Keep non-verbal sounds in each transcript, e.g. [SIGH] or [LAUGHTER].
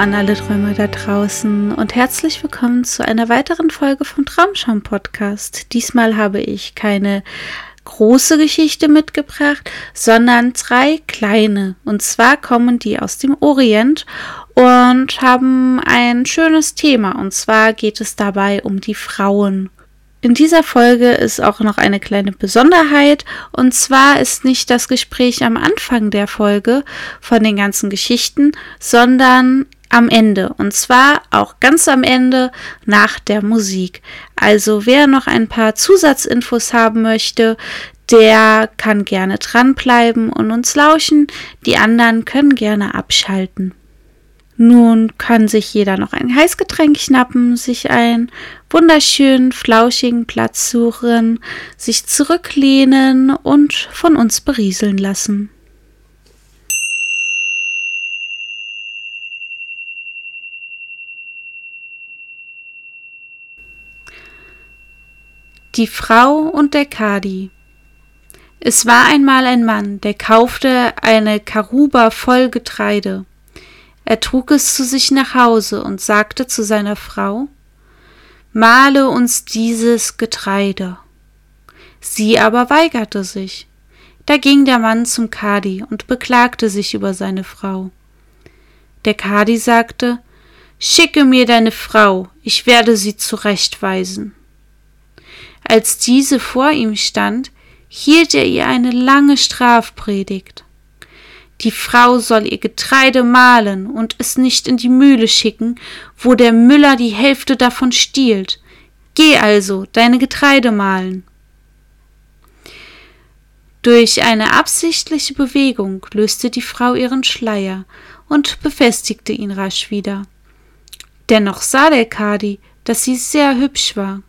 An alle Träumer da draußen und herzlich willkommen zu einer weiteren Folge vom Traumschaum Podcast. Diesmal habe ich keine große Geschichte mitgebracht, sondern drei kleine. Und zwar kommen die aus dem Orient und haben ein schönes Thema. Und zwar geht es dabei um die Frauen. In dieser Folge ist auch noch eine kleine Besonderheit, und zwar ist nicht das Gespräch am Anfang der Folge von den ganzen Geschichten, sondern am Ende. Und zwar auch ganz am Ende nach der Musik. Also wer noch ein paar Zusatzinfos haben möchte, der kann gerne dranbleiben und uns lauschen. Die anderen können gerne abschalten. Nun kann sich jeder noch ein Heißgetränk schnappen, sich einen wunderschönen, flauschigen Platz suchen, sich zurücklehnen und von uns berieseln lassen. Die Frau und der Kadi Es war einmal ein Mann, der kaufte eine Karuba voll Getreide er trug es zu sich nach Hause und sagte zu seiner Frau Male uns dieses Getreide. Sie aber weigerte sich. Da ging der Mann zum Kadi und beklagte sich über seine Frau. Der Kadi sagte Schicke mir deine Frau, ich werde sie zurechtweisen. Als diese vor ihm stand, hielt er ihr eine lange Strafpredigt. Die Frau soll ihr Getreide mahlen und es nicht in die Mühle schicken, wo der Müller die Hälfte davon stiehlt. Geh also deine Getreide mahlen. Durch eine absichtliche Bewegung löste die Frau ihren Schleier und befestigte ihn rasch wieder. Dennoch sah der Kadi, dass sie sehr hübsch war.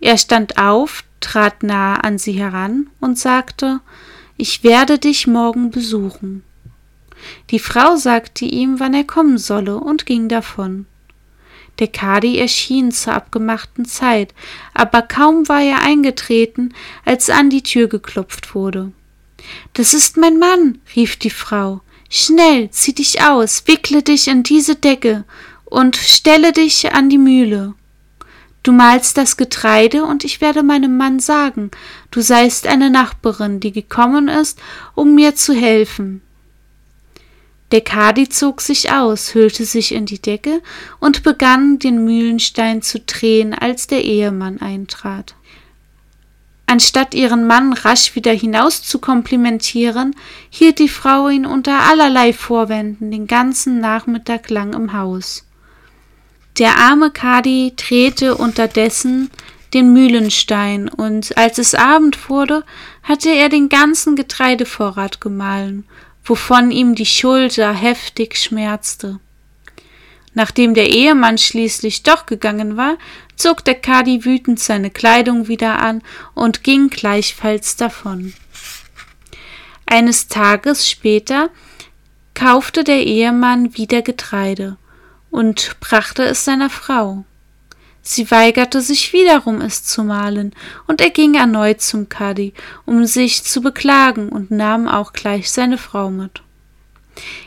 Er stand auf, trat nahe an sie heran und sagte ich werde dich morgen besuchen. Die Frau sagte ihm, wann er kommen solle, und ging davon. Der Kadi erschien zur abgemachten Zeit, aber kaum war er eingetreten, als an die Tür geklopft wurde. Das ist mein Mann, rief die Frau. Schnell, zieh dich aus, wickle dich in diese Decke und stelle dich an die Mühle. Du malst das Getreide, und ich werde meinem Mann sagen, du seist eine Nachbarin, die gekommen ist, um mir zu helfen. Der Kadi zog sich aus, hüllte sich in die Decke und begann den Mühlenstein zu drehen, als der Ehemann eintrat. Anstatt ihren Mann rasch wieder hinaus zu komplimentieren, hielt die Frau ihn unter allerlei Vorwänden den ganzen Nachmittag lang im Haus. Der arme Kadi drehte unterdessen den Mühlenstein, und als es Abend wurde, hatte er den ganzen Getreidevorrat gemahlen, wovon ihm die Schulter heftig schmerzte. Nachdem der Ehemann schließlich doch gegangen war, zog der Kadi wütend seine Kleidung wieder an und ging gleichfalls davon. Eines Tages später kaufte der Ehemann wieder Getreide und brachte es seiner Frau. Sie weigerte sich wiederum, es zu malen, und er ging erneut zum Kadi, um sich zu beklagen, und nahm auch gleich seine Frau mit.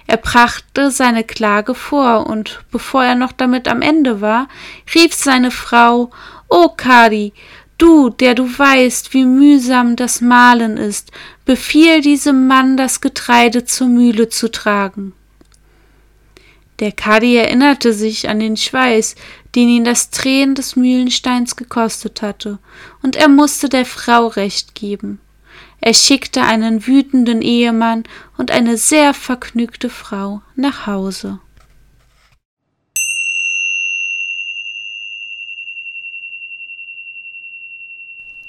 Er brachte seine Klage vor, und bevor er noch damit am Ende war, rief seine Frau O Kadi, du, der du weißt, wie mühsam das Malen ist, befiehl diesem Mann, das Getreide zur Mühle zu tragen. Der Kadi erinnerte sich an den Schweiß, den ihn das Drehen des Mühlensteins gekostet hatte, und er musste der Frau recht geben. Er schickte einen wütenden Ehemann und eine sehr vergnügte Frau nach Hause.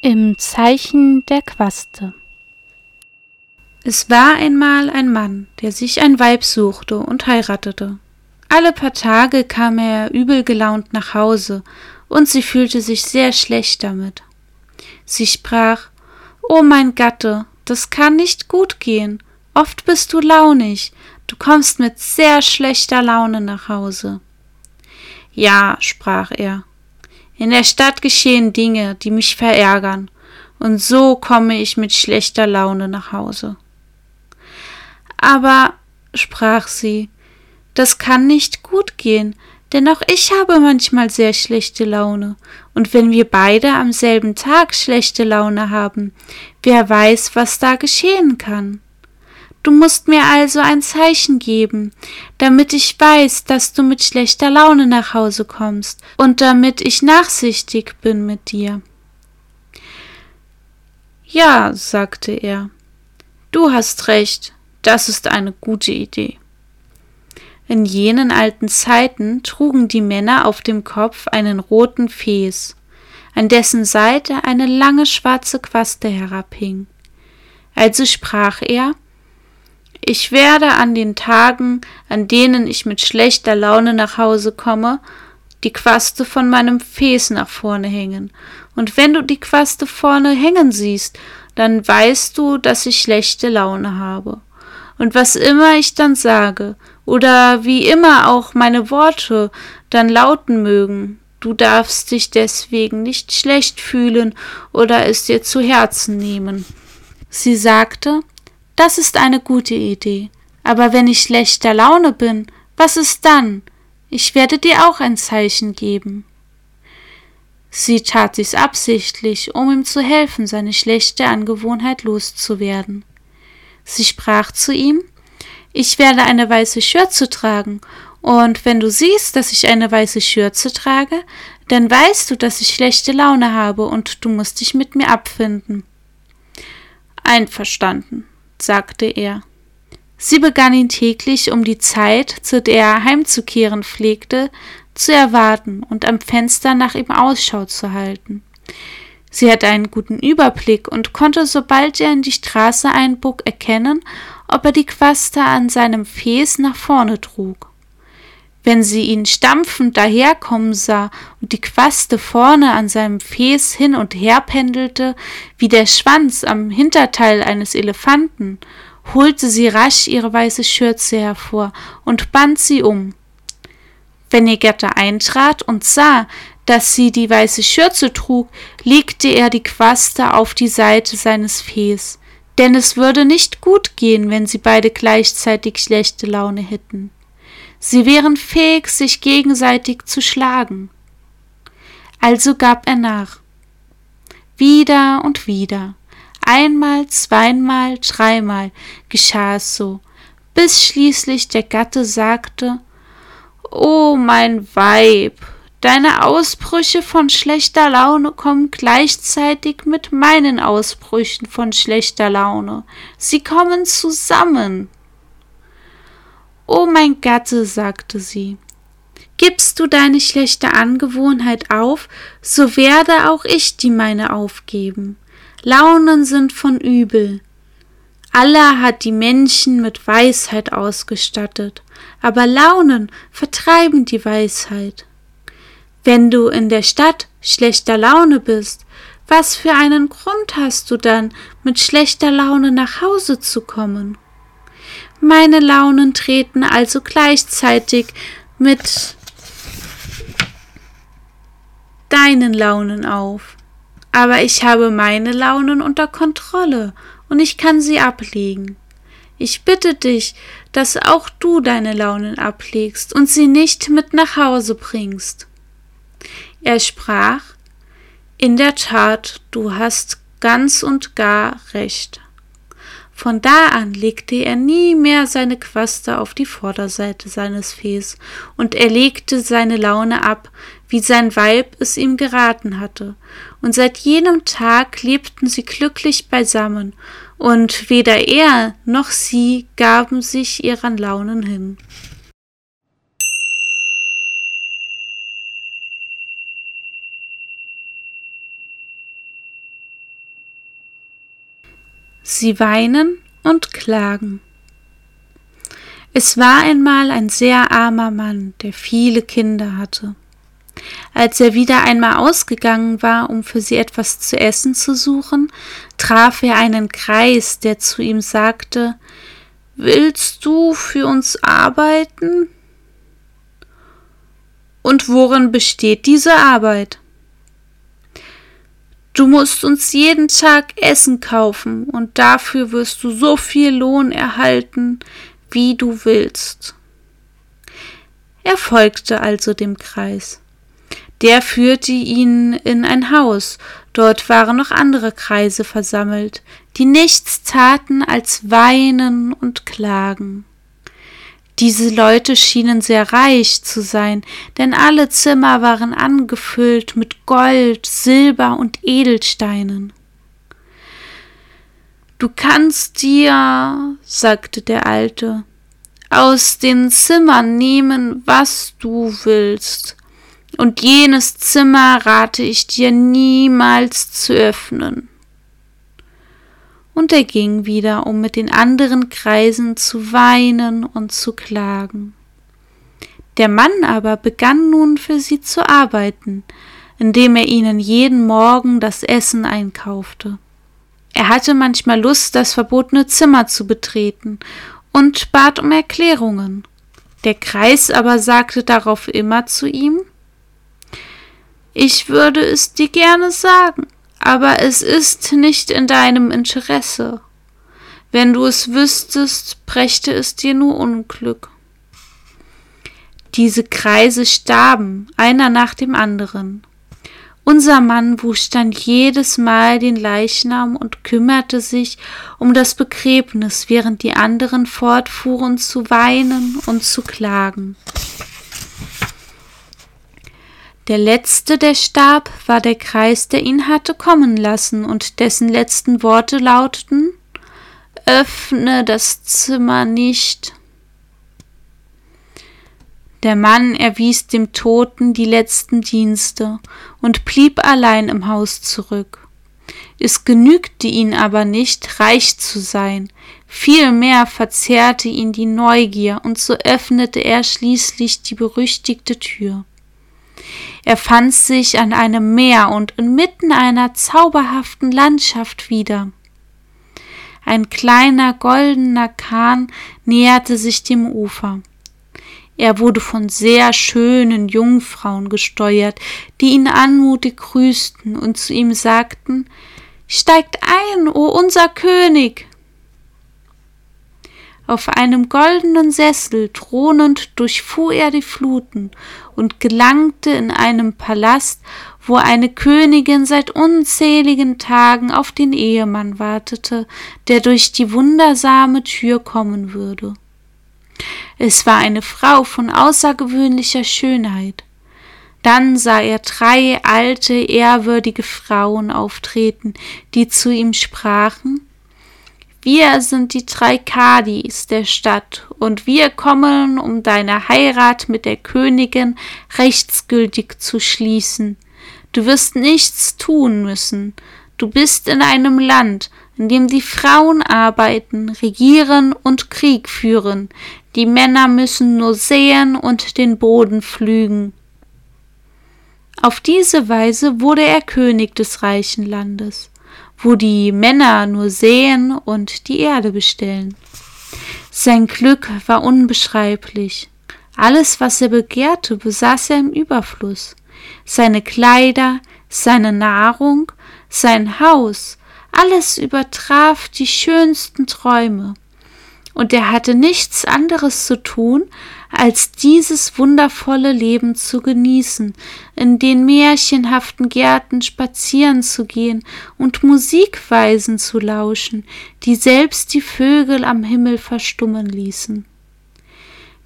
Im Zeichen der Quaste Es war einmal ein Mann, der sich ein Weib suchte und heiratete. Alle paar Tage kam er übel gelaunt nach Hause, und sie fühlte sich sehr schlecht damit. Sie sprach O mein Gatte, das kann nicht gut gehen. Oft bist du launig, du kommst mit sehr schlechter Laune nach Hause. Ja, sprach er, in der Stadt geschehen Dinge, die mich verärgern, und so komme ich mit schlechter Laune nach Hause. Aber, sprach sie, Das kann nicht gut gehen, denn auch ich habe manchmal sehr schlechte Laune. Und wenn wir beide am selben Tag schlechte Laune haben, wer weiß, was da geschehen kann. Du musst mir also ein Zeichen geben, damit ich weiß, dass du mit schlechter Laune nach Hause kommst und damit ich nachsichtig bin mit dir. Ja, sagte er, du hast recht, das ist eine gute Idee. In jenen alten Zeiten trugen die Männer auf dem Kopf einen roten Fes, an dessen Seite eine lange schwarze Quaste herabhing. Also sprach er Ich werde an den Tagen, an denen ich mit schlechter Laune nach Hause komme, die Quaste von meinem Fes nach vorne hängen, und wenn du die Quaste vorne hängen siehst, dann weißt du, dass ich schlechte Laune habe. Und was immer ich dann sage, oder wie immer auch meine Worte dann lauten mögen, du darfst dich deswegen nicht schlecht fühlen oder es dir zu Herzen nehmen. Sie sagte, das ist eine gute Idee, aber wenn ich schlechter Laune bin, was ist dann? Ich werde dir auch ein Zeichen geben. Sie tat dies absichtlich, um ihm zu helfen, seine schlechte Angewohnheit loszuwerden. Sie sprach zu ihm Ich werde eine weiße Schürze tragen, und wenn du siehst, dass ich eine weiße Schürze trage, dann weißt du, dass ich schlechte Laune habe, und du musst dich mit mir abfinden. Einverstanden, sagte er. Sie begann ihn täglich um die Zeit, zu der er heimzukehren pflegte, zu erwarten und am Fenster nach ihm Ausschau zu halten. Sie hatte einen guten Überblick und konnte, sobald er in die Straße einbog, erkennen, ob er die Quaste an seinem Fes nach vorne trug. Wenn sie ihn stampfend daherkommen sah und die Quaste vorne an seinem Fes hin und her pendelte, wie der Schwanz am Hinterteil eines Elefanten, holte sie rasch ihre weiße Schürze hervor und band sie um. Wenn ihr Gatte eintrat und sah, dass sie die weiße Schürze trug, legte er die Quaste auf die Seite seines Fes, denn es würde nicht gut gehen, wenn sie beide gleichzeitig schlechte Laune hätten. Sie wären fähig, sich gegenseitig zu schlagen. Also gab er nach. Wieder und wieder, einmal, zweimal, dreimal geschah es so, bis schließlich der Gatte sagte, O mein Weib, Deine Ausbrüche von schlechter Laune kommen gleichzeitig mit meinen Ausbrüchen von schlechter Laune. Sie kommen zusammen. O mein Gatte, sagte sie, gibst du deine schlechte Angewohnheit auf, so werde auch ich die meine aufgeben. Launen sind von übel. Allah hat die Menschen mit Weisheit ausgestattet, aber Launen vertreiben die Weisheit. Wenn du in der Stadt schlechter Laune bist, was für einen Grund hast du dann, mit schlechter Laune nach Hause zu kommen? Meine Launen treten also gleichzeitig mit deinen Launen auf. Aber ich habe meine Launen unter Kontrolle und ich kann sie ablegen. Ich bitte dich, dass auch du deine Launen ablegst und sie nicht mit nach Hause bringst. Er sprach In der Tat, du hast ganz und gar recht. Von da an legte er nie mehr seine Quaste auf die Vorderseite seines Fes, und er legte seine Laune ab, wie sein Weib es ihm geraten hatte, und seit jenem Tag lebten sie glücklich beisammen, und weder er noch sie gaben sich ihren Launen hin. Sie weinen und klagen. Es war einmal ein sehr armer Mann, der viele Kinder hatte. Als er wieder einmal ausgegangen war, um für sie etwas zu essen zu suchen, traf er einen Kreis, der zu ihm sagte Willst du für uns arbeiten? Und worin besteht diese Arbeit? Du musst uns jeden Tag Essen kaufen, und dafür wirst du so viel Lohn erhalten, wie du willst. Er folgte also dem Kreis. Der führte ihn in ein Haus, dort waren noch andere Kreise versammelt, die nichts taten als weinen und klagen. Diese Leute schienen sehr reich zu sein, denn alle Zimmer waren angefüllt mit Gold, Silber und Edelsteinen. Du kannst dir, sagte der Alte, aus den Zimmern nehmen, was du willst, und jenes Zimmer rate ich dir niemals zu öffnen und er ging wieder, um mit den anderen Kreisen zu weinen und zu klagen. Der Mann aber begann nun für sie zu arbeiten, indem er ihnen jeden Morgen das Essen einkaufte. Er hatte manchmal Lust, das verbotene Zimmer zu betreten und bat um Erklärungen. Der Kreis aber sagte darauf immer zu ihm Ich würde es dir gerne sagen, aber es ist nicht in deinem Interesse. Wenn du es wüsstest, brächte es dir nur Unglück. Diese Kreise starben, einer nach dem anderen. Unser Mann wusch dann jedes Mal den Leichnam und kümmerte sich um das Begräbnis, während die anderen fortfuhren zu weinen und zu klagen. Der letzte, der starb, war der Kreis, der ihn hatte kommen lassen, und dessen letzten Worte lauteten Öffne das Zimmer nicht. Der Mann erwies dem Toten die letzten Dienste und blieb allein im Haus zurück. Es genügte ihn aber nicht, reich zu sein, vielmehr verzehrte ihn die Neugier, und so öffnete er schließlich die berüchtigte Tür. Er fand sich an einem Meer und inmitten einer zauberhaften Landschaft wieder. Ein kleiner goldener Kahn näherte sich dem Ufer. Er wurde von sehr schönen Jungfrauen gesteuert, die ihn anmutig grüßten und zu ihm sagten Steigt ein, o unser König. Auf einem goldenen Sessel thronend durchfuhr er die Fluten und gelangte in einem Palast, wo eine Königin seit unzähligen Tagen auf den Ehemann wartete, der durch die wundersame Tür kommen würde. Es war eine Frau von außergewöhnlicher Schönheit. Dann sah er drei alte, ehrwürdige Frauen auftreten, die zu ihm sprachen wir sind die drei Kadis der Stadt, und wir kommen, um deine Heirat mit der Königin rechtsgültig zu schließen. Du wirst nichts tun müssen. Du bist in einem Land, in dem die Frauen arbeiten, regieren und Krieg führen. Die Männer müssen nur säen und den Boden pflügen. Auf diese Weise wurde er König des reichen Landes wo die Männer nur säen und die Erde bestellen. Sein Glück war unbeschreiblich. Alles, was er begehrte, besaß er im Überfluss. Seine Kleider, seine Nahrung, sein Haus, alles übertraf die schönsten Träume. Und er hatte nichts anderes zu tun, als dieses wundervolle Leben zu genießen, in den märchenhaften Gärten spazieren zu gehen und Musikweisen zu lauschen, die selbst die Vögel am Himmel verstummen ließen.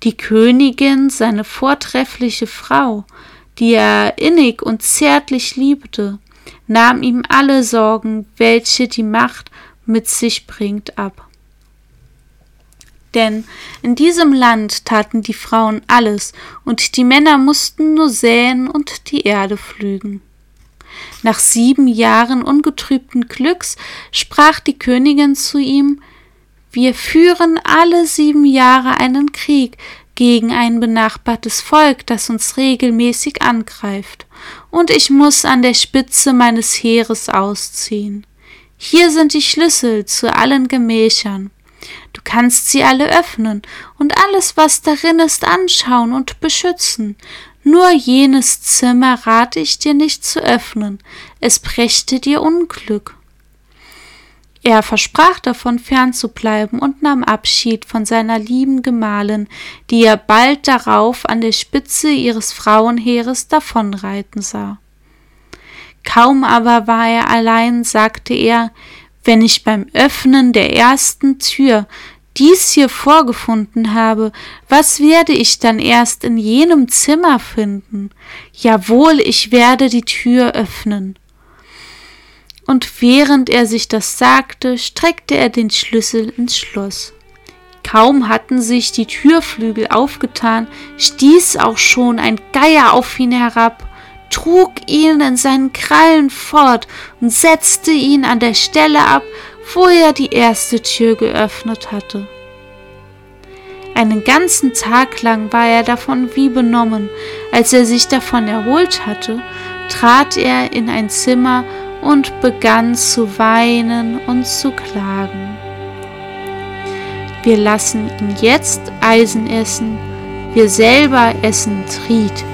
Die Königin, seine vortreffliche Frau, die er innig und zärtlich liebte, nahm ihm alle Sorgen, welche die Macht mit sich bringt, ab denn in diesem Land taten die Frauen alles, und die Männer mussten nur säen und die Erde pflügen. Nach sieben Jahren ungetrübten Glücks sprach die Königin zu ihm Wir führen alle sieben Jahre einen Krieg gegen ein benachbartes Volk, das uns regelmäßig angreift, und ich muss an der Spitze meines Heeres ausziehen. Hier sind die Schlüssel zu allen Gemächern. Du kannst sie alle öffnen und alles, was darin ist, anschauen und beschützen. Nur jenes Zimmer rate ich dir nicht zu öffnen, es brächte dir Unglück. Er versprach davon fernzubleiben und nahm Abschied von seiner lieben Gemahlin, die er bald darauf an der Spitze ihres Frauenheeres davonreiten sah. Kaum aber war er allein, sagte er, wenn ich beim Öffnen der ersten Tür dies hier vorgefunden habe, was werde ich dann erst in jenem Zimmer finden? Jawohl, ich werde die Tür öffnen und während er sich das sagte, streckte er den Schlüssel ins Schloss. Kaum hatten sich die Türflügel aufgetan, stieß auch schon ein Geier auf ihn herab, trug ihn in seinen Krallen fort und setzte ihn an der Stelle ab, wo er die erste Tür geöffnet hatte. Einen ganzen Tag lang war er davon wie benommen. Als er sich davon erholt hatte, trat er in ein Zimmer und begann zu weinen und zu klagen. Wir lassen ihn jetzt Eisen essen, wir selber essen Tried.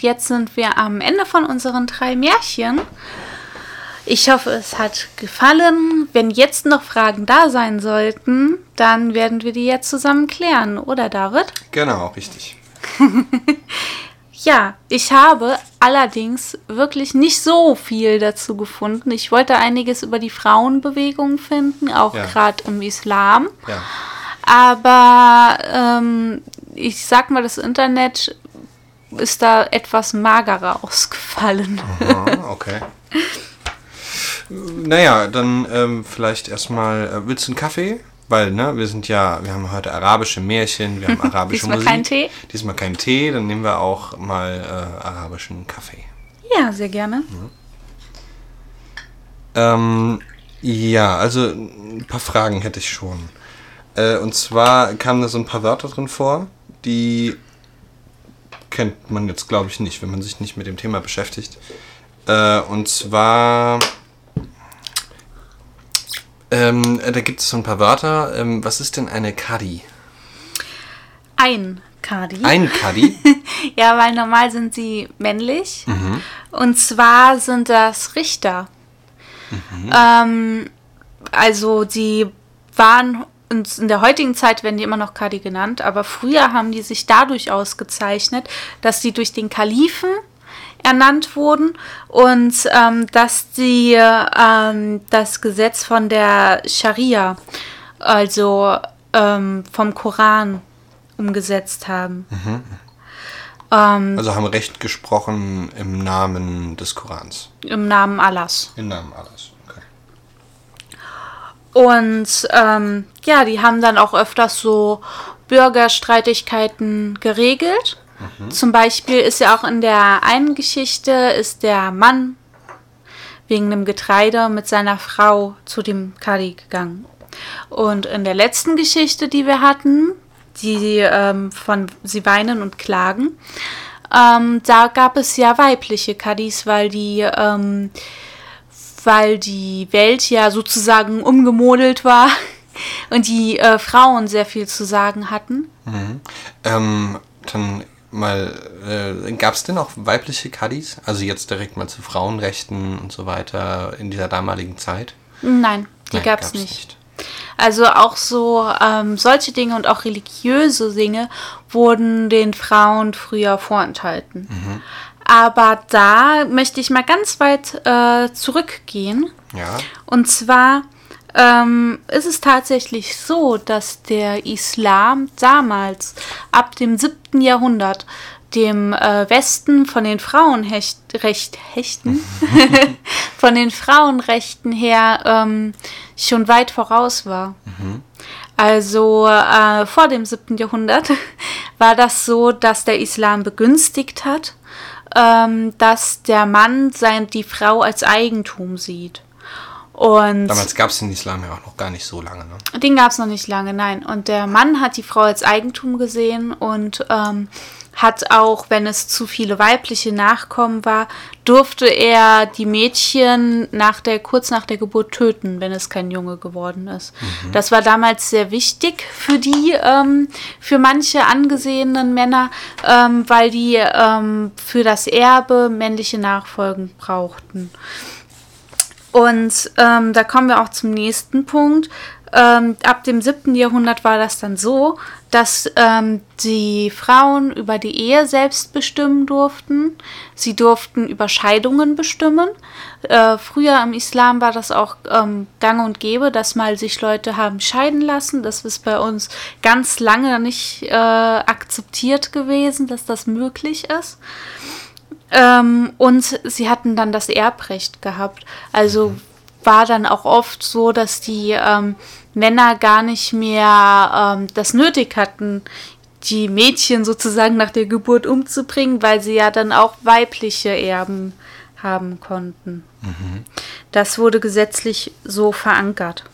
Und jetzt sind wir am Ende von unseren drei Märchen. Ich hoffe, es hat gefallen. Wenn jetzt noch Fragen da sein sollten, dann werden wir die jetzt zusammen klären, oder David? Genau, richtig. [LAUGHS] ja, ich habe allerdings wirklich nicht so viel dazu gefunden. Ich wollte einiges über die Frauenbewegung finden, auch ja. gerade im Islam. Ja. Aber ähm, ich sag mal, das Internet ist da etwas magerer ausgefallen. Aha, okay. naja, dann ähm, vielleicht erstmal, äh, willst du einen Kaffee? Weil, ne, wir sind ja, wir haben heute arabische Märchen, wir haben [LAUGHS] arabische Diesmal Musik. kein Tee? Diesmal kein Tee, dann nehmen wir auch mal äh, arabischen Kaffee. Ja, sehr gerne. Mhm. Ähm, ja, also ein paar Fragen hätte ich schon. Äh, und zwar kamen da so ein paar Wörter drin vor, die kennt man jetzt, glaube ich, nicht, wenn man sich nicht mit dem Thema beschäftigt. Äh, und zwar, ähm, da gibt es so ein paar Wörter. Ähm, was ist denn eine Kadi? Ein Kadi. Ein Kadi? [LAUGHS] ja, weil normal sind sie männlich. Mhm. Und zwar sind das Richter. Mhm. Ähm, also die waren in der heutigen Zeit werden die immer noch Kadi genannt, aber früher haben die sich dadurch ausgezeichnet, dass sie durch den Kalifen ernannt wurden und ähm, dass sie ähm, das Gesetz von der Scharia, also ähm, vom Koran, umgesetzt haben. Mhm. Ähm, also haben Recht gesprochen im Namen des Korans. Im Namen Allahs. Im Namen Allahs. Und ähm, ja, die haben dann auch öfters so Bürgerstreitigkeiten geregelt. Mhm. Zum Beispiel ist ja auch in der einen Geschichte ist der Mann wegen dem Getreide mit seiner Frau zu dem Kadi gegangen. Und in der letzten Geschichte, die wir hatten, die ähm, von Sie weinen und klagen, ähm, da gab es ja weibliche Kadis, weil die, ähm, weil die Welt ja sozusagen umgemodelt war [LAUGHS] und die äh, Frauen sehr viel zu sagen hatten. Mhm. Ähm, dann mal, äh, gab es denn auch weibliche Kadis? Also jetzt direkt mal zu Frauenrechten und so weiter in dieser damaligen Zeit? Nein, die gab es nicht. nicht. Also auch so ähm, solche Dinge und auch religiöse Dinge wurden den Frauen früher vorenthalten. Mhm. Aber da möchte ich mal ganz weit äh, zurückgehen. Ja. Und zwar ähm, ist es tatsächlich so, dass der Islam damals ab dem 7. Jahrhundert dem äh, Westen von den Frauenrechten, [LAUGHS] von den Frauenrechten her ähm, schon weit voraus war. Mhm. Also äh, vor dem 7. Jahrhundert [LAUGHS] war das so, dass der Islam begünstigt hat, ähm, dass der Mann sein, die Frau als Eigentum sieht. Und Damals gab es den Islam ja auch noch gar nicht so lange. Ne? Den gab es noch nicht lange, nein. Und der Mann hat die Frau als Eigentum gesehen und ähm, hat auch, wenn es zu viele weibliche Nachkommen war, durfte er die Mädchen nach der, kurz nach der Geburt töten, wenn es kein Junge geworden ist. Mhm. Das war damals sehr wichtig für die, ähm, für manche angesehenen Männer, ähm, weil die ähm, für das Erbe männliche Nachfolgen brauchten. Und ähm, da kommen wir auch zum nächsten Punkt. Ähm, ab dem 7. Jahrhundert war das dann so, dass ähm, die Frauen über die Ehe selbst bestimmen durften. Sie durften über Scheidungen bestimmen. Äh, früher im Islam war das auch ähm, gang und gäbe, dass mal sich Leute haben scheiden lassen. Das ist bei uns ganz lange nicht äh, akzeptiert gewesen, dass das möglich ist. Ähm, und sie hatten dann das Erbrecht gehabt. Also war dann auch oft so, dass die ähm, Männer gar nicht mehr ähm, das nötig hatten, die Mädchen sozusagen nach der Geburt umzubringen, weil sie ja dann auch weibliche Erben haben konnten. Mhm. Das wurde gesetzlich so verankert.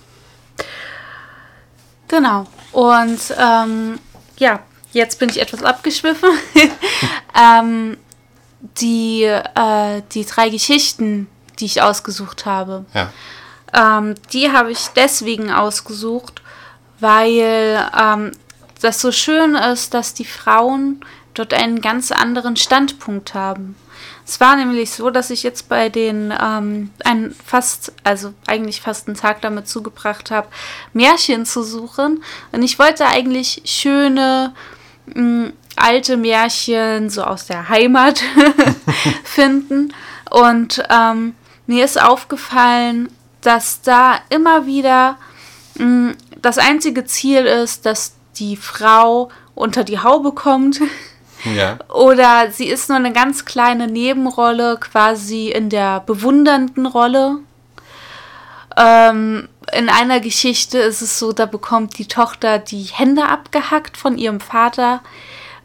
Genau. Und ähm, ja, jetzt bin ich etwas abgeschwiffen. [LAUGHS] ähm, die, äh, die drei Geschichten, die ich ausgesucht habe. Ja. Ähm, die habe ich deswegen ausgesucht, weil ähm, das so schön ist, dass die Frauen dort einen ganz anderen Standpunkt haben. Es war nämlich so, dass ich jetzt bei den ähm, ein fast, also eigentlich fast einen Tag damit zugebracht habe, Märchen zu suchen. Und ich wollte eigentlich schöne, mh, mm, alte Märchen so aus der Heimat [LAUGHS] finden. Und ähm, mir ist aufgefallen, dass da immer wieder mh, mm, das einzige Ziel ist, dass die Frau unter die Haube kommt. Ja. [LAUGHS] Oder sie ist nur eine ganz kleine Nebenrolle, quasi in der bewundernden Rolle. Ähm, in einer Geschichte ist es so, da bekommt die Tochter die Hände abgehackt von ihrem Vater,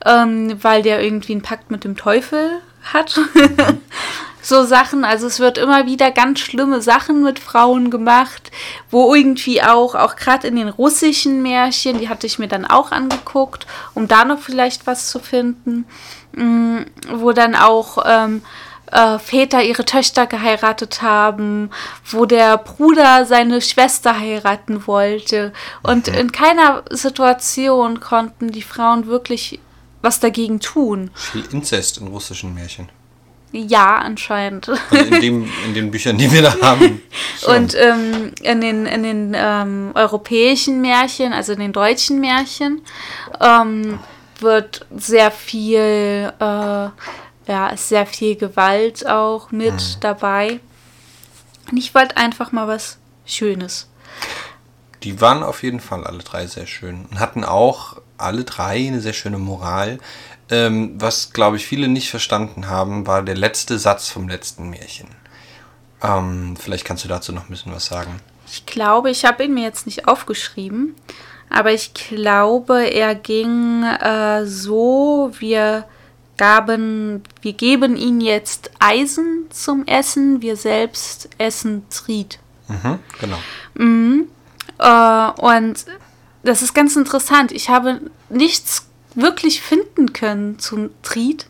ähm, weil der irgendwie einen Pakt mit dem Teufel hat. [LAUGHS] so Sachen. Also es wird immer wieder ganz schlimme Sachen mit Frauen gemacht, wo irgendwie auch, auch gerade in den russischen Märchen, die hatte ich mir dann auch angeguckt, um da noch vielleicht was zu finden, mm, wo dann auch ähm, äh, Väter ihre Töchter geheiratet haben, wo der Bruder seine Schwester heiraten wollte. Und in keiner Situation konnten die Frauen wirklich was dagegen tun. Viel Inzest in russischen Märchen. Ja, anscheinend. Also in, dem, in den Büchern, die wir da haben. [LAUGHS] Schon. Und ähm, in den, in den ähm, europäischen Märchen, also in den deutschen Märchen, ähm, wird sehr viel, äh, ja, ist sehr viel Gewalt auch mit mhm. dabei. Und ich wollte einfach mal was Schönes. Die waren auf jeden Fall alle drei sehr schön und hatten auch alle drei eine sehr schöne Moral. Ähm, was, glaube ich, viele nicht verstanden haben, war der letzte Satz vom letzten Märchen. Ähm, vielleicht kannst du dazu noch ein bisschen was sagen. Ich glaube, ich habe ihn mir jetzt nicht aufgeschrieben, aber ich glaube, er ging äh, so, wir gaben, wir geben ihnen jetzt Eisen zum Essen, wir selbst essen Tried. Mhm, genau. Mhm. Äh, und das ist ganz interessant. Ich habe nichts wirklich finden können zum Tried,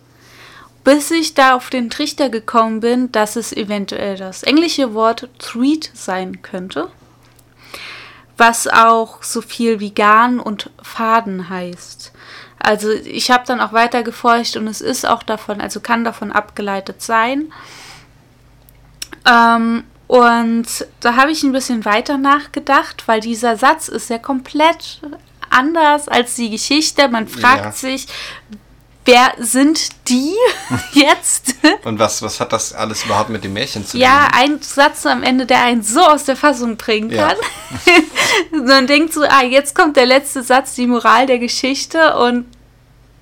bis ich da auf den Trichter gekommen bin, dass es eventuell das englische Wort Treat sein könnte, was auch so viel wie Garn und Faden heißt. Also ich habe dann auch weiter geforscht und es ist auch davon, also kann davon abgeleitet sein. Ähm, und da habe ich ein bisschen weiter nachgedacht, weil dieser Satz ist ja komplett anders als die Geschichte. Man fragt ja. sich, wer sind die [LAUGHS] jetzt? Und was, was hat das alles überhaupt mit dem Märchen zu tun? Ja, ein Satz am Ende, der einen so aus der Fassung bringen kann. Ja. [LAUGHS] Man denkt so, ah, jetzt kommt der letzte Satz, die Moral der Geschichte und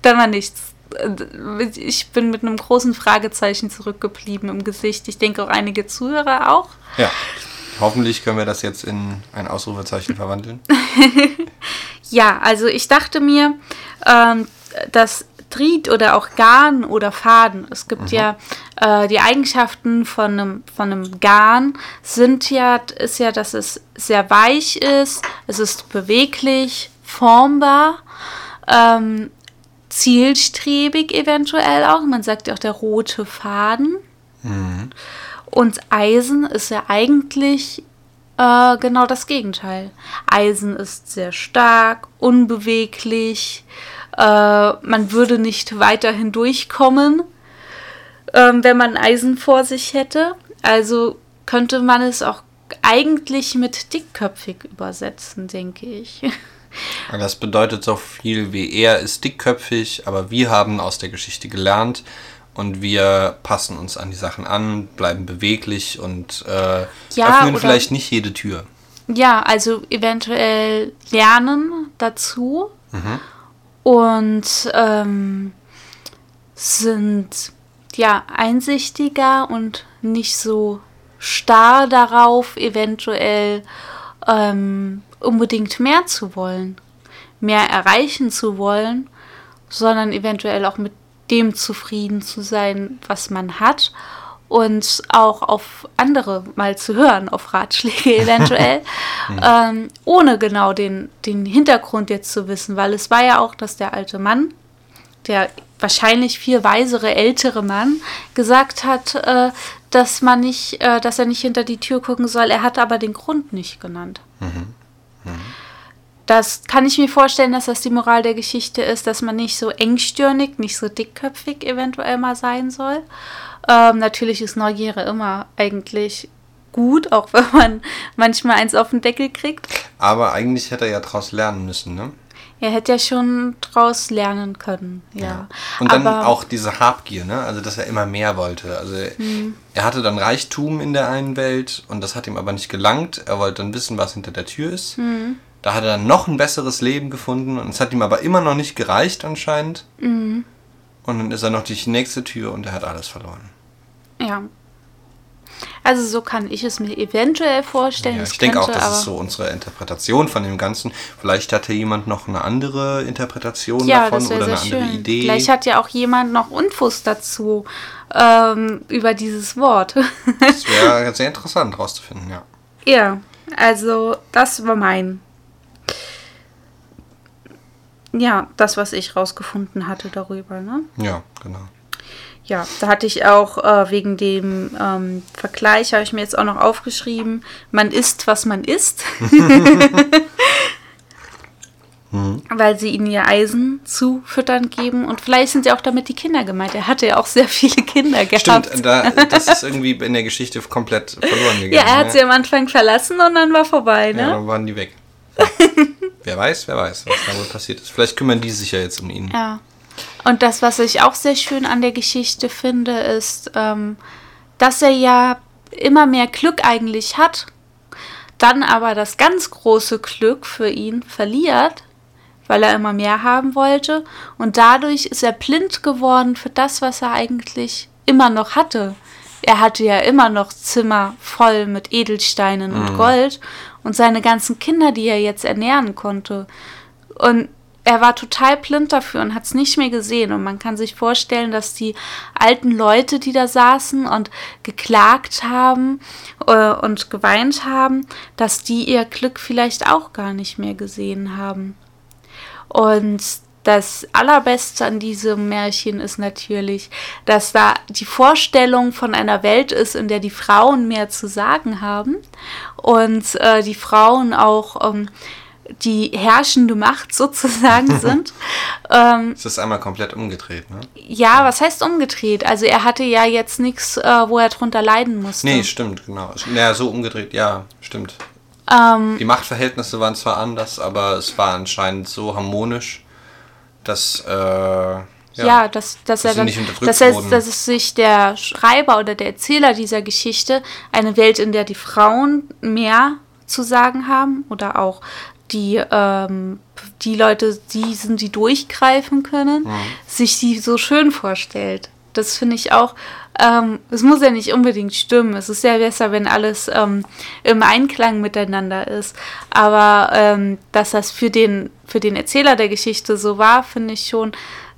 dann war nichts. Ich bin mit einem großen Fragezeichen zurückgeblieben im Gesicht. Ich denke auch einige Zuhörer auch. Ja. Hoffentlich können wir das jetzt in ein Ausrufezeichen verwandeln. [LAUGHS] ja, also ich dachte mir, ähm, dass Tried oder auch Garn oder Faden, es gibt mhm. ja äh, die Eigenschaften von einem, von einem Garn sind ja, ist ja, dass es sehr weich ist, es ist beweglich, formbar, ähm, zielstrebig eventuell auch. Man sagt ja auch der rote Faden. Mhm. Und Eisen ist ja eigentlich äh, genau das Gegenteil. Eisen ist sehr stark, unbeweglich. Äh, man würde nicht weiterhin durchkommen, äh, wenn man Eisen vor sich hätte. Also könnte man es auch eigentlich mit dickköpfig übersetzen, denke ich. Das bedeutet so viel wie er ist dickköpfig, aber wir haben aus der Geschichte gelernt, und wir passen uns an die Sachen an, bleiben beweglich und äh, ja, öffnen vielleicht nicht jede Tür. Ja, also eventuell lernen dazu mhm. und ähm, sind ja einsichtiger und nicht so starr darauf, eventuell ähm, unbedingt mehr zu wollen, mehr erreichen zu wollen, sondern eventuell auch mit dem zufrieden zu sein, was man hat und auch auf andere mal zu hören, auf Ratschläge [LAUGHS] eventuell, mhm. ähm, ohne genau den, den Hintergrund jetzt zu wissen, weil es war ja auch, dass der alte Mann, der wahrscheinlich viel weisere ältere Mann, gesagt hat, äh, dass man nicht, äh, dass er nicht hinter die Tür gucken soll. Er hat aber den Grund nicht genannt. Mhm. Mhm. Das kann ich mir vorstellen, dass das die Moral der Geschichte ist, dass man nicht so engstirnig, nicht so dickköpfig eventuell mal sein soll. Ähm, natürlich ist Neugierde immer eigentlich gut, auch wenn man manchmal eins auf den Deckel kriegt. Aber eigentlich hätte er ja daraus lernen müssen, ne? Er hätte ja schon daraus lernen können, ja. ja. Und dann Aber, auch diese Habgier, ne? Also, dass er immer mehr wollte. Also, hm. er hatte dann Reichtum in der einen Welt und das hat ihm aber nicht gelangt. Er wollte dann wissen, was hinter der Tür ist. Hm. Da hat er dann noch ein besseres Leben gefunden und es hat ihm aber immer noch nicht gereicht anscheinend. Mhm. Und dann ist er noch durch die nächste Tür und er hat alles verloren. Ja. Also so kann ich es mir eventuell vorstellen. Ja, ich denke auch, das ist so unsere Interpretation von dem Ganzen. Vielleicht hatte jemand noch eine andere Interpretation ja, davon oder eine andere schön. Idee. Vielleicht hat ja auch jemand noch Infos dazu ähm, über dieses Wort. das wäre [LAUGHS] sehr interessant rauszufinden, ja. Ja, also das war mein ja, das, was ich rausgefunden hatte darüber, ne? Ja, genau. Ja, da hatte ich auch äh, wegen dem ähm, Vergleich, habe ich mir jetzt auch noch aufgeschrieben, man isst, was man isst. mhm. [LAUGHS] Weil sie ihnen ihr Eisen zu füttern geben. Und vielleicht sind ja auch damit die Kinder gemeint. Er hatte ja auch sehr viele Kinder gehabt. Stimmt, da, das ist irgendwie in der Geschichte komplett verloren gegangen. Ja, er hat ne? sie am Anfang verlassen und dann war vorbei, ne? Ja, dann waren die weg. [LAUGHS] wer weiß, wer weiß, was da wohl passiert ist. Vielleicht kümmern die sich ja jetzt um ihn. Ja. Und das, was ich auch sehr schön an der Geschichte finde, ist, ähm, dass er ja immer mehr Glück eigentlich hat, dann aber das ganz große Glück für ihn verliert, weil er immer mehr haben wollte. Und dadurch ist er blind geworden für das, was er eigentlich immer noch hatte. Er hatte ja immer noch Zimmer voll mit Edelsteinen und Gold und seine ganzen Kinder, die er jetzt ernähren konnte. Und er war total blind dafür und hat es nicht mehr gesehen. Und man kann sich vorstellen, dass die alten Leute, die da saßen und geklagt haben äh, und geweint haben, dass die ihr Glück vielleicht auch gar nicht mehr gesehen haben. Und das Allerbeste an diesem Märchen ist natürlich, dass da die Vorstellung von einer Welt ist, in der die Frauen mehr zu sagen haben und äh, die Frauen auch ähm, die herrschende Macht [LAUGHS] sozusagen sind. [LAUGHS] ähm, Es ist einmal komplett umgedreht, ne? ja, was heißt umgedreht? Also er hatte ja jetzt nichts, äh, wo er drunter leiden musste. Nee, stimmt, genau. Ja, so umgedreht, ja, stimmt. Ähm, Die Machtverhältnisse waren zwar anders, aber es war anscheinend so harmonisch, dass äh, ja, ja, dass, dass, er sie dann, nicht unterdrückt dass, er, dass es sich der Schreiber oder der Erzähler dieser Geschichte eine Welt, in der die Frauen mehr zu sagen haben oder auch die, ähm, die Leute, die sind, die durchgreifen können, Mhm. sich die so schön vorstellt. Das finde ich auch, ähm, es muss ja nicht unbedingt stimmen. Es ist ja besser, wenn alles ähm, im Einklang miteinander ist. Aber ähm, dass das für den, für den Erzähler der Geschichte so war, finde ich schon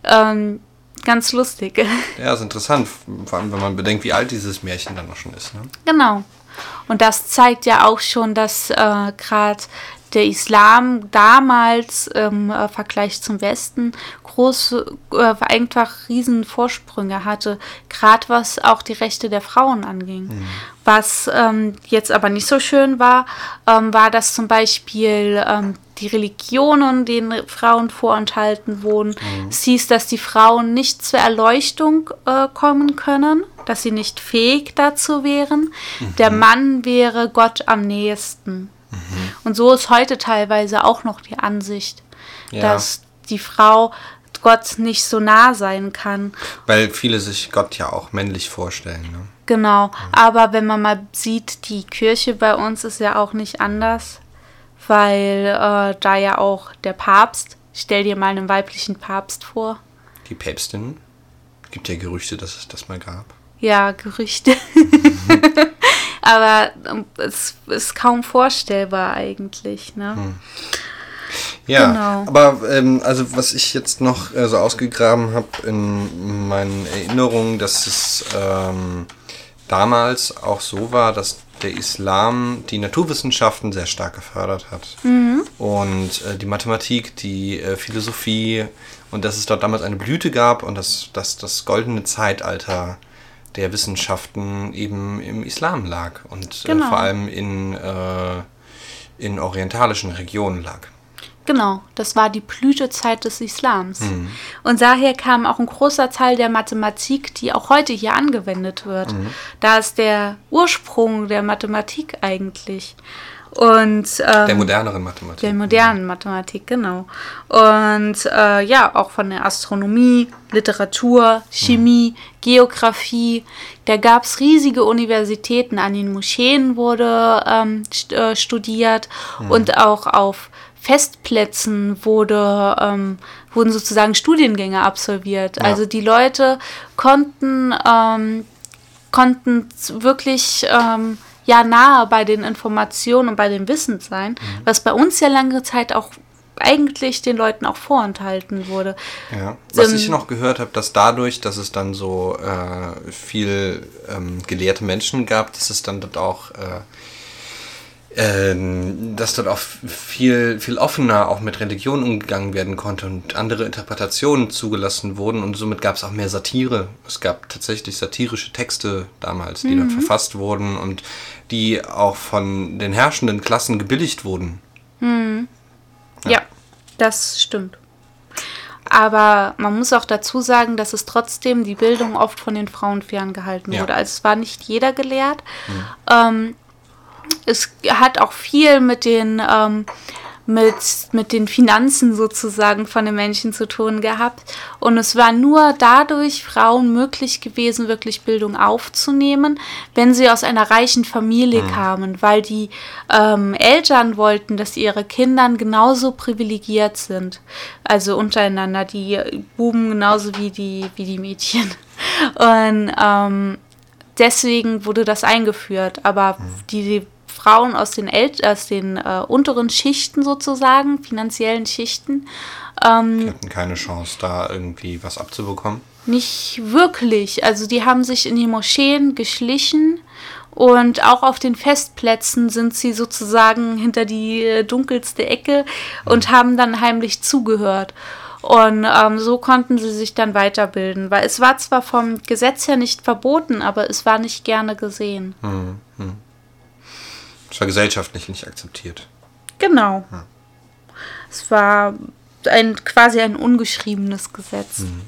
ähm, ganz lustig. [LAUGHS] ja, ist interessant, vor allem wenn man bedenkt, wie alt dieses Märchen dann noch schon ist. Ne? genau. Und das zeigt ja auch schon, dass äh, gerade der Islam damals im äh, Vergleich zum Westen große, äh, einfach riesen Vorsprünge hatte, gerade was auch die Rechte der Frauen anging. Was ähm, jetzt aber nicht so schön war, ähm, war, dass zum Beispiel ähm, die Religionen den Frauen vorenthalten wurden. Es hieß, dass die Frauen nicht zur Erleuchtung äh, kommen können, dass sie nicht fähig dazu wären. Der Mann wäre Gott am nächsten. Und so ist heute teilweise auch noch die Ansicht, Ja. dass die Frau Gott nicht so nah sein kann. Weil viele sich Gott ja auch männlich vorstellen. Ne? Genau, aber wenn man mal sieht, die Kirche bei uns ist ja auch nicht anders, weil äh, da ja auch der Papst, stell dir mal einen weiblichen Papst vor. Die Päpstin, gibt ja Gerüchte, dass es das mal gab. Ja, Gerüchte. [LAUGHS] aber ähm, es ist kaum vorstellbar eigentlich, ne? Ja, Genau. aber ähm, also was ich jetzt noch äh, so ausgegraben habe in meinen Erinnerungen, dass es ähm, damals auch so war, dass der Islam die Naturwissenschaften sehr stark gefördert hat. Und äh, die Mathematik, die äh, Philosophie und dass es dort damals eine Blüte gab und dass, dass das goldene Zeitalter der Wissenschaften eben im Islam lag und Genau. äh, vor allem in, äh, in orientalischen Regionen lag. Genau, das war die Blütezeit des Islams. Und daher kam auch ein großer Teil der Mathematik, die auch heute hier angewendet wird. Da ist der Ursprung der Mathematik eigentlich. Und ähm, Der moderneren Mathematik. der modernen Mathematik, genau. Und äh, ja, auch von der Astronomie, Literatur, Chemie, Geografie. Da gab es riesige Universitäten. An den Moscheen wurde ähm, st äh, studiert und auch auf Festplätzen wurde, ähm, wurden sozusagen Studiengänge absolviert. Ja. Also die Leute konnten ähm, konnten wirklich ähm, ja nahe bei den Informationen und bei dem Wissen sein, was bei uns ja lange Zeit auch eigentlich den Leuten auch vorenthalten wurde. Ja. Was Ähm, ich noch gehört habe, dass dadurch, dass es dann so äh, viel ähm, gelehrte Menschen gab, dass es dann dort auch, äh, ähm, dass dort auch viel, viel offener auch mit Religion umgegangen werden konnte und andere Interpretationen zugelassen wurden und somit gab es auch mehr Satire. Es gab tatsächlich satirische Texte damals, die dort verfasst wurden und die auch von den herrschenden Klassen gebilligt wurden. Ja, das stimmt. Aber man muss auch dazu sagen, dass es trotzdem die Bildung oft von den Frauen ferngehalten Ja. wurde. Also es war nicht jeder gelehrt. Ähm, es hat auch viel mit den, ähm, mit, mit den Finanzen sozusagen von den Menschen zu tun gehabt. Und es war nur dadurch Frauen möglich gewesen, wirklich Bildung aufzunehmen, wenn sie aus einer reichen Familie mhm. kamen, weil die ähm, Eltern wollten, dass ihre Kinder genauso privilegiert sind. Also untereinander, die Buben genauso wie die, wie die Mädchen. Und ähm, deswegen wurde das eingeführt. Aber mhm. die Frauen aus den, El aus den äh, unteren Schichten sozusagen, finanziellen Schichten. Ähm, die hatten keine Chance, da irgendwie was abzubekommen? Nicht wirklich. Also die haben sich in die Moscheen geschlichen und auch auf den Festplätzen sind sie sozusagen hinter die äh, dunkelste Ecke und mhm. haben dann heimlich zugehört. Und ähm, so konnten sie sich dann weiterbilden, weil es war zwar vom Gesetz her nicht verboten, aber es war nicht gerne gesehen. Hm, hm. Es war gesellschaftlich nicht akzeptiert. Genau. Hm. Es war ein quasi ein ungeschriebenes Gesetz. Hm.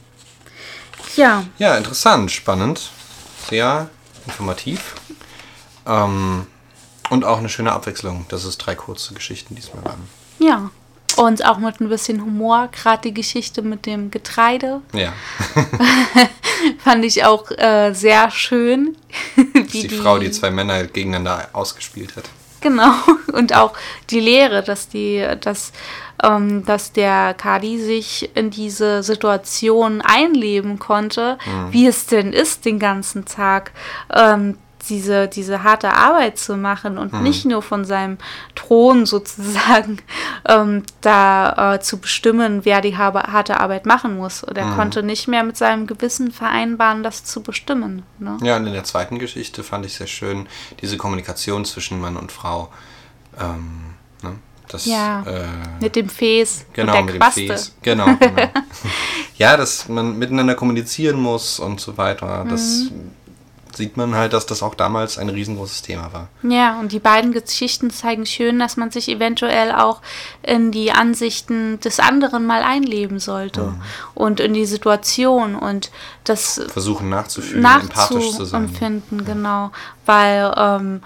Ja. Ja, interessant, spannend, sehr informativ. Ähm, und auch eine schöne Abwechslung, dass es drei kurze Geschichten diesmal waren. Ja. Und auch mit ein bisschen Humor, gerade die Geschichte mit dem Getreide. Ja. [LAUGHS] Fand ich auch äh, sehr schön. [LAUGHS] wie die, die Frau, die zwei Männer gegeneinander ausgespielt hat. Genau. [LAUGHS] Und auch die Lehre, dass die, dass, ähm, dass der Kadi sich in diese Situation einleben konnte, mhm. wie es denn ist den ganzen Tag. Ähm, diese, diese harte Arbeit zu machen und mhm. nicht nur von seinem Thron sozusagen [LAUGHS] ähm, da äh, zu bestimmen, wer die harte Arbeit machen muss. Und er mhm. konnte nicht mehr mit seinem Gewissen vereinbaren, das zu bestimmen. Ne? Ja, und in der zweiten Geschichte fand ich sehr schön diese Kommunikation zwischen Mann und Frau. Ähm, ne? Das, ja, äh, mit dem Fes genau, mit Quaste. Dem Fes. Genau, genau. [LAUGHS] ja, dass man miteinander kommunizieren muss und so weiter. Das mhm sieht man halt, dass das auch damals ein riesengroßes Thema war. Ja, und die beiden Geschichten zeigen schön, dass man sich eventuell auch in die Ansichten des anderen mal einleben sollte mhm. und in die Situation und das versuchen nachzufühlen, empathisch zu sein. Empfinden, genau, weil ähm,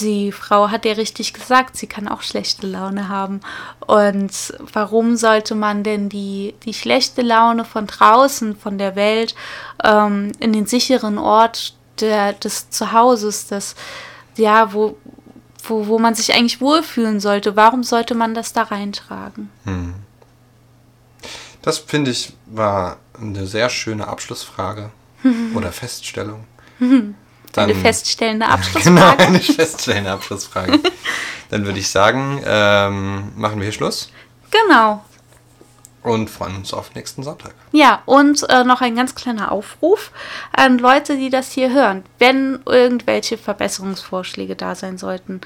die Frau hat ja richtig gesagt, sie kann auch schlechte Laune haben. Und warum sollte man denn die, die schlechte Laune von draußen, von der Welt, ähm, in den sicheren Ort der, des Zuhauses, das, ja, wo, wo, wo man sich eigentlich wohlfühlen sollte. Warum sollte man das da reintragen? Hm. Das finde ich war eine sehr schöne Abschlussfrage [LAUGHS] oder Feststellung. Dann, [LAUGHS] eine feststellende Abschlussfrage. genau, eine feststellende Abschlussfrage. Dann würde ich sagen, ähm, machen wir hier Schluss. Genau. Und freuen uns auf nächsten Sonntag. Ja, und äh, noch ein ganz kleiner Aufruf an Leute, die das hier hören. Wenn irgendwelche Verbesserungsvorschläge da sein sollten,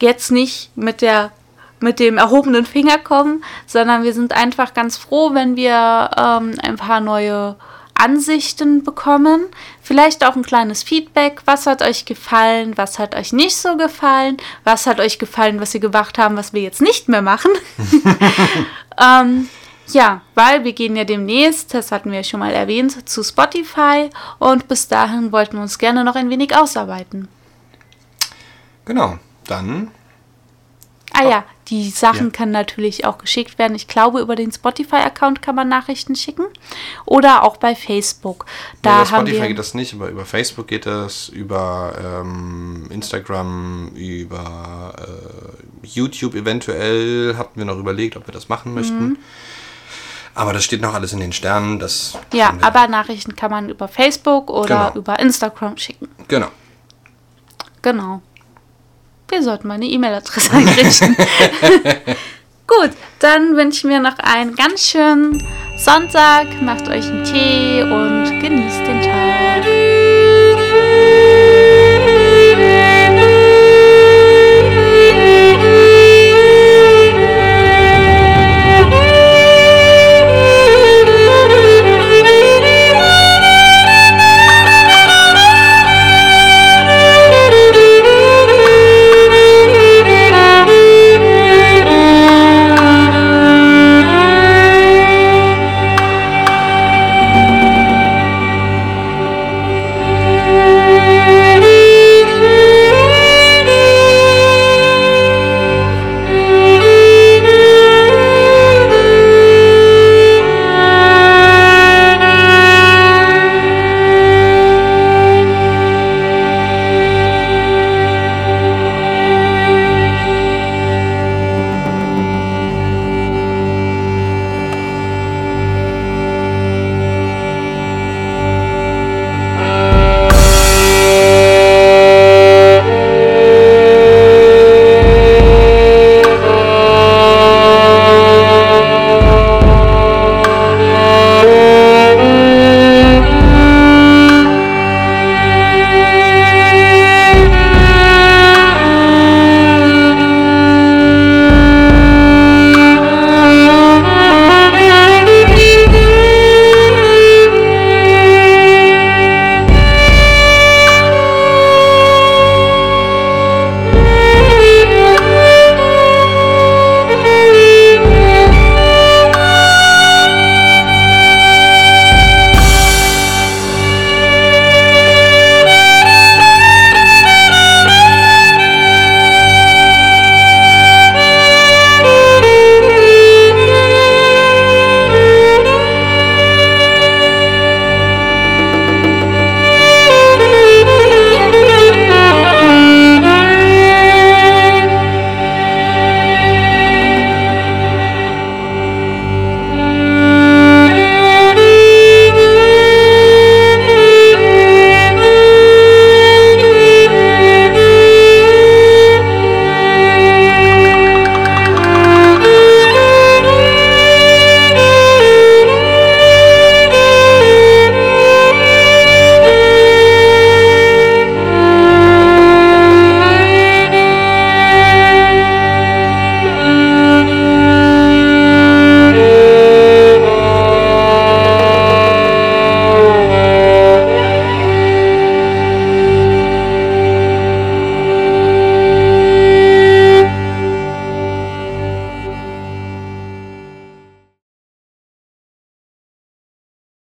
jetzt nicht mit der mit dem erhobenen Finger kommen, sondern wir sind einfach ganz froh, wenn wir ähm, ein paar neue Ansichten bekommen. Vielleicht auch ein kleines Feedback. Was hat euch gefallen? Was hat euch nicht so gefallen? Was hat euch gefallen, was wir gemacht haben, was wir jetzt nicht mehr machen? [LAUGHS] [LAUGHS] ähm, ja, weil wir gehen ja demnächst, das hatten wir ja schon mal erwähnt, zu Spotify und bis dahin wollten wir uns gerne noch ein wenig ausarbeiten. Genau, dann. Ah ja, die Sachen ja. können natürlich auch geschickt werden. Ich glaube, über den Spotify-Account kann man Nachrichten schicken oder auch bei Facebook. Da über Spotify geht das nicht, aber über Facebook geht das, über ähm, Instagram, über äh, YouTube eventuell. Hatten wir noch überlegt, ob wir das machen möchten. Mhm. Aber das steht noch alles in den Sternen. Das ja, aber Nachrichten kann man über Facebook oder genau. über Instagram schicken. Genau. Genau. Wir sollten mal eine E-Mail-Adresse [LAUGHS] einrichten. [LAUGHS] Gut, dann wünsche ich mir noch einen ganz schönen Sonntag. Macht euch einen Tee und genießt den Tag.